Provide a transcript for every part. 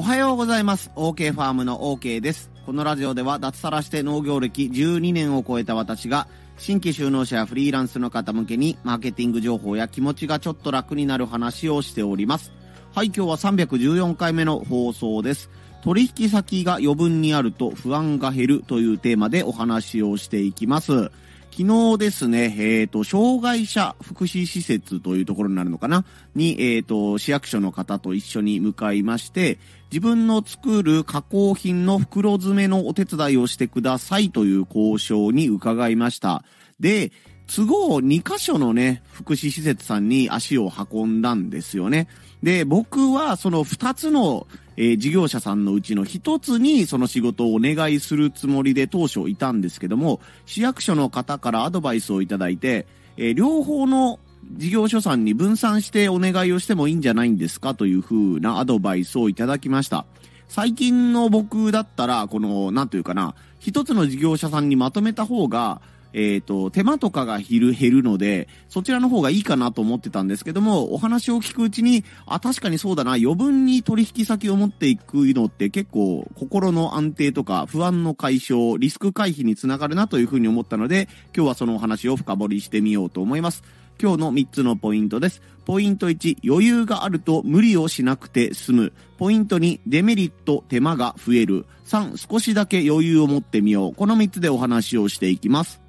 おはようございます。OK ファームの OK です。このラジオでは脱サラして農業歴12年を超えた私が、新規就農者やフリーランスの方向けに、マーケティング情報や気持ちがちょっと楽になる話をしております。はい、今日は314回目の放送です。取引先が余分にあると不安が減るというテーマでお話をしていきます。昨日ですね、えっ、と、障害者福祉施設というところになるのかな？に、えっ、と、市役所の方と一緒に向かいまして、自分の作る加工品の袋詰めのお手伝いをしてくださいという交渉に伺いました。で、都合2箇所のね、福祉施設さんに足を運んだんですよね。で、僕はその2つの、えー事業者さんのうちの1つにその仕事をお願いするつもりで当初いたんですけども、市役所の方からアドバイスをいただいて、えー両方の事業所さんに分散してお願いをしてもいいんじゃないんですか？という風なアドバイスをいただきました。最近の僕だったら、この、なんというかな、一つの事業者さんにまとめた方が、えっ、と、手間とかが減る、減るので、そちらの方がいいかなと思ってたんですけども、お話を聞くうちに、あ、確かにそうだな、余分に取引先を持っていくのって結構、心の安定とか、不安の解消、リスク回避につながるなというふうに思ったので、今日はそのお話を深掘りしてみようと思います。今日の3つのポイントです。ポイント1、余裕があると無理をしなくて済む。ポイント2、デメリット、手間が増える。3、少しだけ余裕を持ってみよう。この3つでお話をしていきます。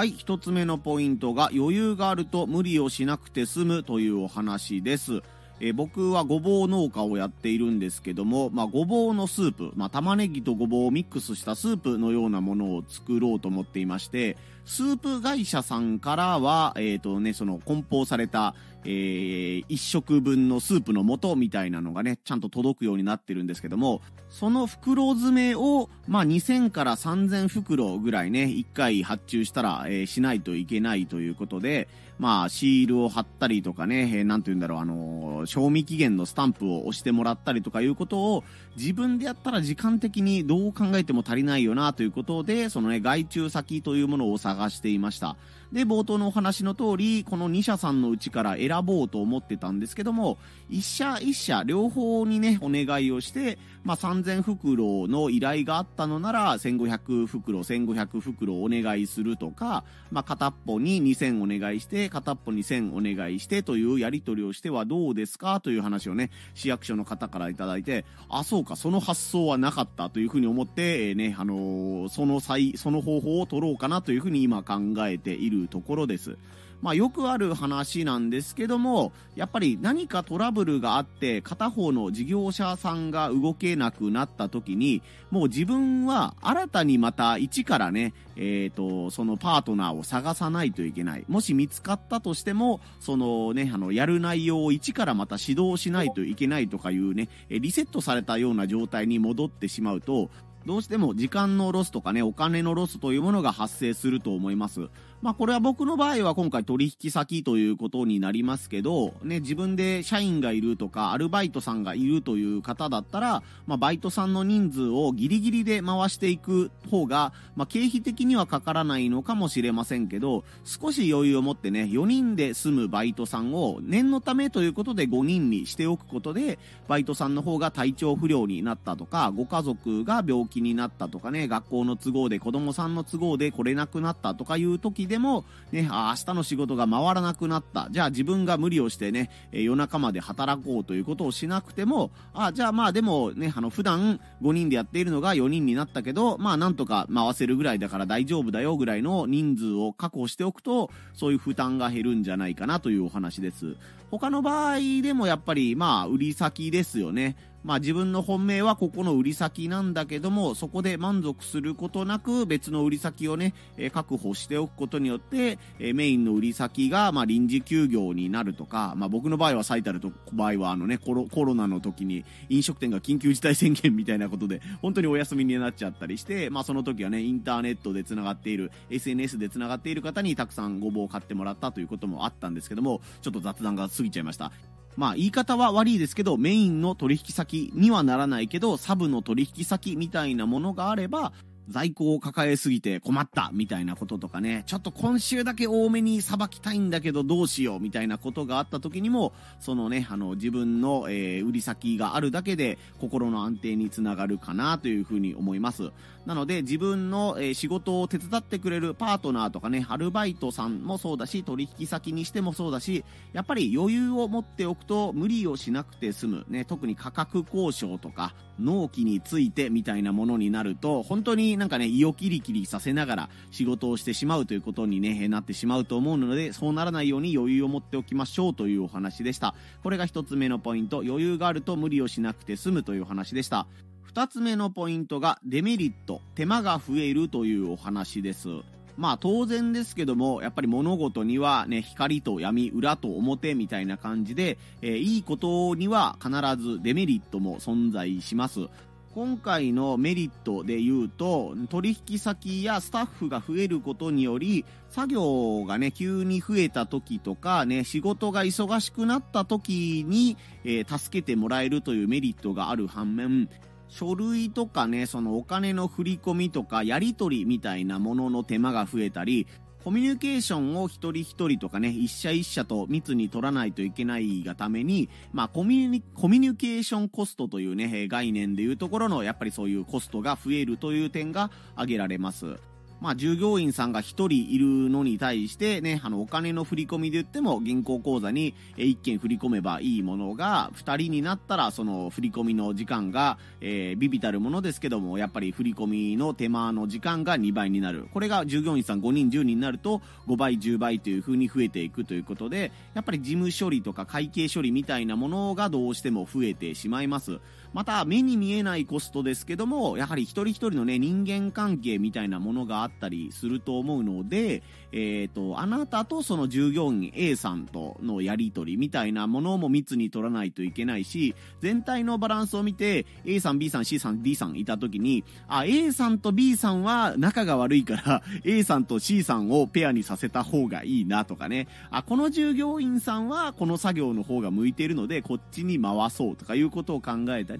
はい、一つ目のポイントが余裕があると無理をしなくて済むというお話です。え僕はごぼう農家をやっているんですけども、まあ、ごぼうのスープ、まあ、玉ねぎとごぼうをミックスしたスープのようなものを作ろうと思っていまして、スープ会社さんからは、えっ、とね、その梱包された、えー一食分のスープの素みたいなのがね、ちゃんと届くようになってるんですけども、その袋詰めを、まあ、2000から3000袋ぐらいね、1回発注したら、えーしないといけないということで、まあ、シールを貼ったりとかね、えーなんて言うんだろう、あのー賞味期限のスタンプを押してもらったりとかいうことを、自分でやったら時間的にどう考えても足りないよなということで、そのね、外注先というものを探していました。で、冒頭のお話の通り、この2社さんのうちから選ぼうと思ってたんですけども、1社1社両方にね、お願いをして、まあ、3000袋の依頼があったのなら、1500袋、1500袋お願いするとか、まあ、片っぽに2000お願いして、片っぽに1000お願いしてというやり取りをしてはどうですか？という話をね、市役所の方からいただいて、あ、そうか、その発想はなかったというふうに思って、えーね、あのーその際、その方法を取ろうかなというふうに今考えているところです。まあよくある話なんですけども、やっぱり何かトラブルがあって、片方の事業者さんが動けなくなった時に、もう自分は新たにまた一からね、えっ、と、そのパートナーを探さないといけない。もし見つかったとしても、そのね、あの、やる内容を一からまた指導しないといけないとかいうね、リセットされたような状態に戻ってしまうと、どうしても時間のロスとかね、お金のロスというものが発生すると思います。まあこれは僕の場合は今回取引先ということになりますけど、ね、自分で社員がいるとか、アルバイトさんがいるという方だったら、まあバイトさんの人数をギリギリで回していく方が、まあ経費的にはかからないのかもしれませんけど、少し余裕を持ってね、4人で済むバイトさんを念のためということで5人にしておくことで、バイトさんの方が体調不良になったとか、ご家族が病気になったとかね、学校の都合で子供さんの都合で来れなくなったとかいう時でも、ね、あ明日の仕事が回らなくなった。じゃあ自分が無理をしてね、え夜中まで働こうということをしなくても、あじゃあまあでもね、あの普段5人でやっているのが4人になったけど、まあなんとか回せるぐらいだから大丈夫だよぐらいの人数を確保しておくと、そういう負担が減るんじゃないかなというお話です。他の場合でもやっぱりまあ売り先ですよね。まあ自分の本命はここの売り先なんだけども、そこで満足することなく別の売り先をね、え確保しておくことによって、えメインの売り先がまあ臨時休業になるとか、まあ僕の場合は最たると場合はあのねコロ、コロナの時に飲食店が緊急事態宣言みたいなことで本当にお休みになっちゃったりして、まあその時はね、インターネットで繋がっている、SNS で繋がっている方にたくさんごぼうを買ってもらったということもあったんですけども、ちょっと雑談が過ぎちゃいました。まあ言い方は悪いですけど、メインの取引先にはならないけど、サブの取引先みたいなものがあれば、在庫を抱えすぎて困ったみたいなこととかね、ちょっと今週だけ多めにさばきたいんだけどどうしようみたいなことがあった時にも、そのね、あの、自分の、えー、売り先があるだけで心の安定につながるかなというふうに思います。なので自分の、えー、仕事を手伝ってくれるパートナーとかね、アルバイトさんもそうだし、取引先にしてもそうだし、やっぱり余裕を持っておくと無理をしなくて済む。ね、特に価格交渉とか、納期についてみたいなものになると、本当になんかね、胃をキリキリさせながら仕事をしてしまうということにね、なってしまうと思うので、そうならないように余裕を持っておきましょうというお話でした。これが一つ目のポイント、余裕があると無理をしなくて済むという話でした。二つ目のポイントがデメリット、手間が増えるというお話です。まあ当然ですけども、やっぱり物事にはね、光と闇、裏と表みたいな感じで、えー、いいことには必ずデメリットも存在します。今回のメリットで言うと、取引先やスタッフが増えることにより、作業がね、急に増えた時とかね、仕事が忙しくなった時に、えー、助けてもらえるというメリットがある反面、書類とかね、そのお金の振り込みとか、やり取りみたいなものの手間が増えたり、コミュニケーションを一人一人とかね、一社一社と密に取らないといけないがために、まあコミュニ、コミュニケーションコストというね、概念でいうところの、やっぱりそういうコストが増えるという点が挙げられます。まあ、従業員さんが1人いるのに対してね、あの、お金の振り込みで言っても、銀行口座に1件振り込めばいいものが、2人になったら、その振り込みの時間が、えー、ビビたるものですけども、やっぱり振り込みの手間の時間が2倍になる。これが従業員さん5人、10人になると、5倍、10倍という風に増えていくということで、やっぱり事務処理とか会計処理みたいなものがどうしても増えてしまいます。また、目に見えないコストですけども、やはり一人一人のね、人間関係みたいなものがあったりすると思うので、えっ、ー、と、あなたとその従業員 A さんとのやりとりみたいなものも密に取らないといけないし、全体のバランスを見て、A さん、B さん、C さん、D さんいた時に、あ、A さんと B さんは仲が悪いから、A さんと C さんをペアにさせた方がいいなとかね、あ、この従業員さんはこの作業の方が向いているので、こっちに回そうとかいうことを考えたり、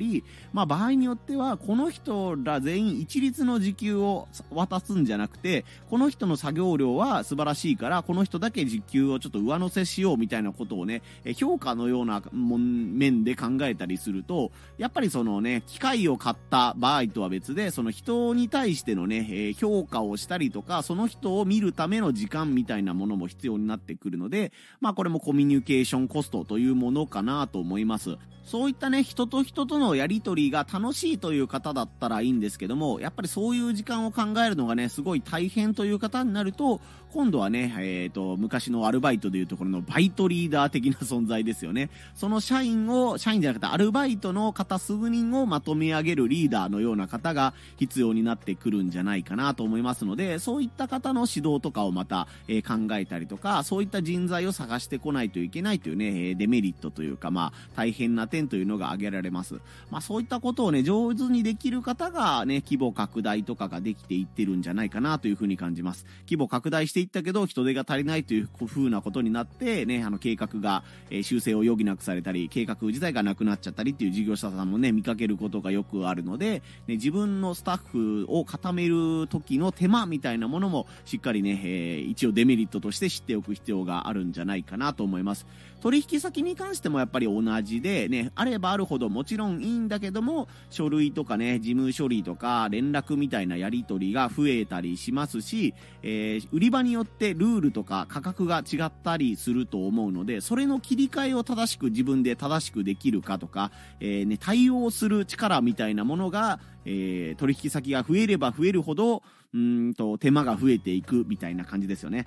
まあ場合によっては、この人ら全員一律の時給を渡すんじゃなくて、この人の作業量は素晴らしいから、この人だけ時給をちょっと上乗せしようみたいなことをね、評価のような面で考えたりすると、やっぱりそのね、機械を買った場合とは別で、その人に対してのね、評価をしたりとか、その人を見るための時間みたいなものも必要になってくるので、まあこれもコミュニケーションコストというものかなと思います。そういったね、人と人とののやりとりが楽しいという方だったらいいんですけども、やっぱりそういう時間を考えるのがね、すごい大変という方になると、今度はね、えっ、ー、と、昔のアルバイトでいうところのバイトリーダー的な存在ですよね。その社員を、社員じゃなくてアルバイトの方数人をまとめ上げるリーダーのような方が必要になってくるんじゃないかなと思いますので、そういった方の指導とかをまた、えー、考えたりとか、そういった人材を探してこないといけないというね、デメリットというか、まあ、大変な点というのが挙げられます。まあ、そういったことをね、上手にできる方がね、規模拡大とかができていってるんじゃないかなというふうに感じます。規模拡大していったけど、人手が足りないという風なことになって、ね、あの、計画が、えー、修正を余儀なくされたり、計画自体がなくなっちゃったりっていう事業者さんもね、見かけることがよくあるので、ね、自分のスタッフを固める時の手間みたいなものも、しっかりね、えー、一応デメリットとして知っておく必要があるんじゃないかなと思います。取引先に関してもやっぱり同じで、ね、あればあるほどもちろんいいんだけども、書類とかね、事務処理とか連絡みたいなやり取りが増えたりしますし、えー、売り場にによってルールとか価格が違ったりすると思うので、それの切り替えを正しく自分で正しくできるかとか、えー、ね、対応する力みたいなものが、えー、取引先が増えれば増えるほど、うんと、手間が増えていくみたいな感じですよね。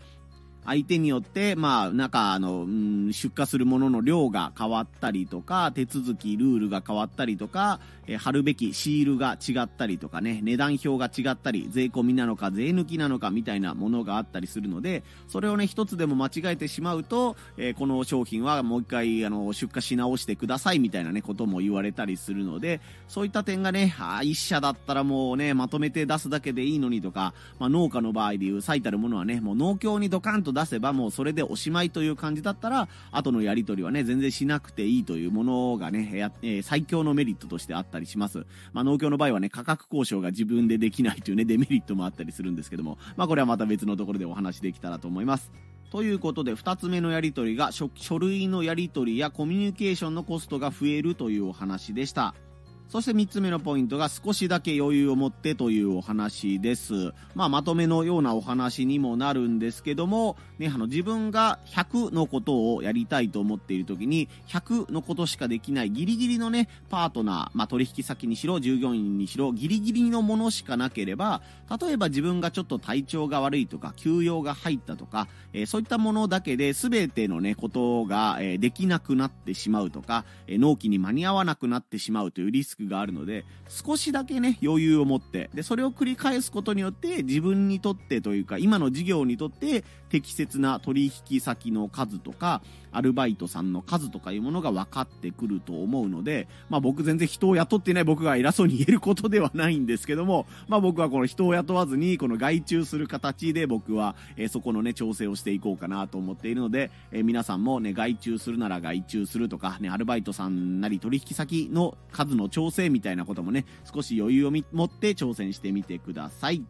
相手によって、まあ、なんか、あの、うん、出荷するものの量が変わったりとか、手続き、ルールが変わったりとか、え貼るべきシールが違ったりとかね、値段表が違ったり、税込みなのか税抜きなのかみたいなものがあったりするので、それをね、一つでも間違えてしまうと、えー、この商品はもう一回、あの、出荷し直してくださいみたいなね、ことも言われたりするので、そういった点がね、あ一社だったらもうね、まとめて出すだけでいいのにとか、まあ、農家の場合でいう最たるものはね、もう農協にドカンと出せばもうそれでおしまいという感じだったら、後のやり取りはね、全然しなくていいというものがね、やえー、最強のメリットとしてあったりします。まあ、農協の場合はね、価格交渉が自分でできないというね、デメリットもあったりするんですけども、まあ、これはまた別のところでお話できたらと思います。ということで、2つ目のやり取りが書、書類のやり取りやコミュニケーションのコストが増えるというお話でした。そして3つ目のポイントが少しだけ余裕を持ってというお話です。まあ、まとめのようなお話にもなるんですけども、ね、あの自分が100のことをやりたいと思っている時に、100のことしかできないギリギリのね、パートナー、まあ、取引先にしろ、従業員にしろ、ギリギリのものしかなければ、例えば自分がちょっと体調が悪いとか、休養が入ったとか、えー、そういったものだけで全てのね、ことが、えー、できなくなってしまうとか、えー、納期に間に合わなくなってしまうというリスククがあるので、少しだけね、余裕を持って、で、それを繰り返すことによって、自分にとってというか、今の事業にとって適切な取引先の数とか、アルバイトさんの数とかいうものが分かってくると思うので、まあ僕全然人を雇ってない僕が偉そうに言えることではないんですけども、まあ僕はこの人を雇わずに、この外注する形で僕は、えー、そこのね、調整をしていこうかなと思っているので、えー、皆さんもね、外注するなら外注するとか、ね、アルバイトさんなり取引先の数の調調整みたいなこともね、少し余裕を持って挑戦してみてください。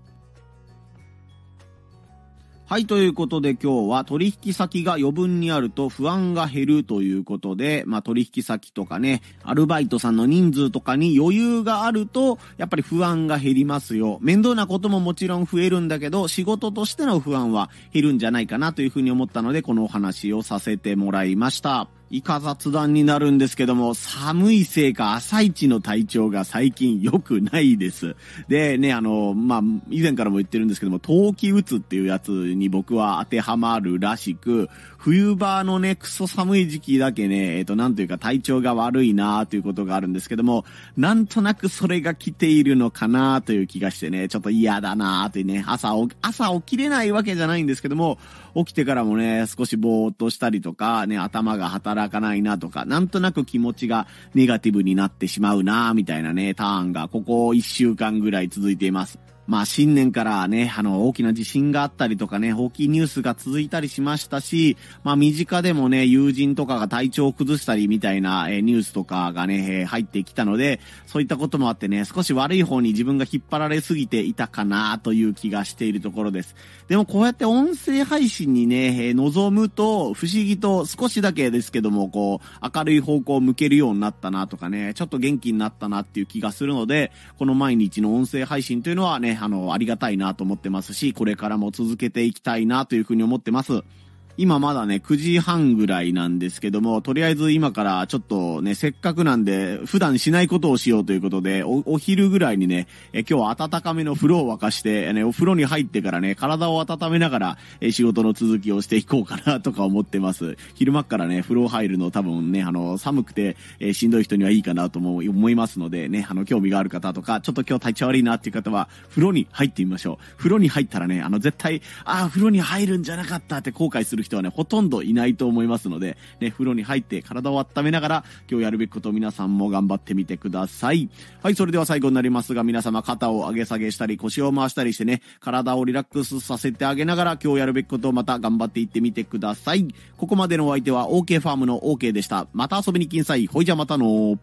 はい、ということで今日は取引先が余分にあると不安が減るということで、まあ取引先とかね、アルバイトさんの人数とかに余裕があると、やっぱり不安が減りますよ。面倒なことももちろん増えるんだけど、仕事としての不安は減るんじゃないかなというふうに思ったので、このお話をさせてもらいました。以下雑談になるんですけども、寒いせいか朝一の体調が最近良くないです。でね、あの、まあ、以前からも言ってるんですけども、冬季うつっていうやつに僕は当てはまるらしく、冬場のね、クソ寒い時期だけね、えっ、と、なんというか体調が悪いなーということがあるんですけども、なんとなくそれが来ているのかなーという気がしてね、ちょっと嫌だなというね、朝、朝起きれないわけじゃないんですけども、起きてからもね、少しぼーっとしたりとか、ね、頭が働かないなとか、なんとなく気持ちがネガティブになってしまうなみたいなね、ターンがここ1週間ぐらい続いています。まあ新年からね、あの大きな地震があったりとかね、大きいニュースが続いたりしましたし、まあ身近でもね、友人とかが体調を崩したりみたいな、えニュースとかがね、入ってきたので、そういったこともあってね、少し悪い方に自分が引っ張られすぎていたかなという気がしているところです。でもこうやって音声配信にね、え望むと不思議と少しだけですけども、こう明るい方向を向けるようになったなとかね、ちょっと元気になったなっていう気がするので、この毎日の音声配信というのはね、あの、ありがたいなと思ってますし、これからも続けていきたいなというふうに思ってます。今まだね、9時半ぐらいなんですけども、とりあえず今からちょっとね、せっかくなんで、普段しないことをしようということで、お、お昼ぐらいにね、え今日は暖かめの風呂を沸かして、ね、お風呂に入ってからね、体を温めながら、え仕事の続きをしていこうかなとか思ってます。昼間からね、風呂入るの多分ね、あの、寒くて、えしんどい人にはいいかなとも思いますので、ね、あの、興味がある方とか、ちょっと今日体調悪いなっていう方は、風呂に入ってみましょう。風呂に入ったらね、あの、絶対、あ、風呂に入るんじゃなかったって後悔するる人はね、ほとんどいないと思いますので、ね、風呂に入って体を温めながら、今日やるべきことを皆さんも頑張ってみてください。はい、それでは最後になりますが、皆様肩を上げ下げしたり、腰を回したりしてね、体をリラックスさせてあげながら、今日やるべきことをまた頑張っていってみてください。ここまでのお相手は OK ファームの OK でした。また遊びに来んさい。ほいじゃまたの